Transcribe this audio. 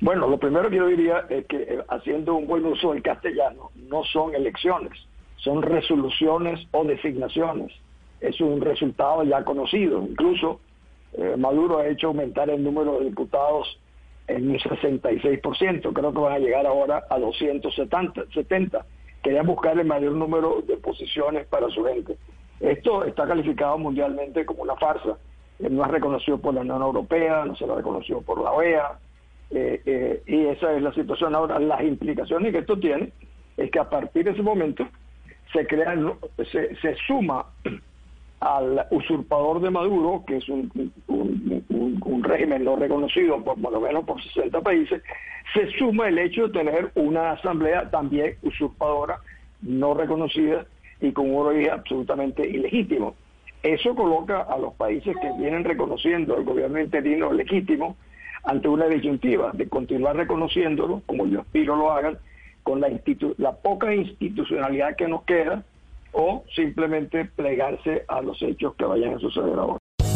Bueno, lo primero que yo diría es que eh, haciendo un buen uso del castellano, no son elecciones, son resoluciones o designaciones. Es un resultado ya conocido. Incluso eh, Maduro ha hecho aumentar el número de diputados en un 66%. Creo que van a llegar ahora a 270. 70. Querían buscar el mayor número de posiciones para su gente. Esto está calificado mundialmente como una farsa. Eh, No es reconocido por la Unión Europea, no se lo reconoció por la OEA, eh, eh, y esa es la situación ahora. Las implicaciones que esto tiene es que a partir de ese momento se crea, se, se suma al usurpador de Maduro, que es un, un, régimen no reconocido por por lo menos por 60 países, se suma el hecho de tener una asamblea también usurpadora, no reconocida y con un origen absolutamente ilegítimo. Eso coloca a los países que vienen reconociendo el gobierno interino legítimo ante una disyuntiva de continuar reconociéndolo, como yo aspiro lo hagan, con la, institu- la poca institucionalidad que nos queda, o simplemente plegarse a los hechos que vayan a suceder ahora.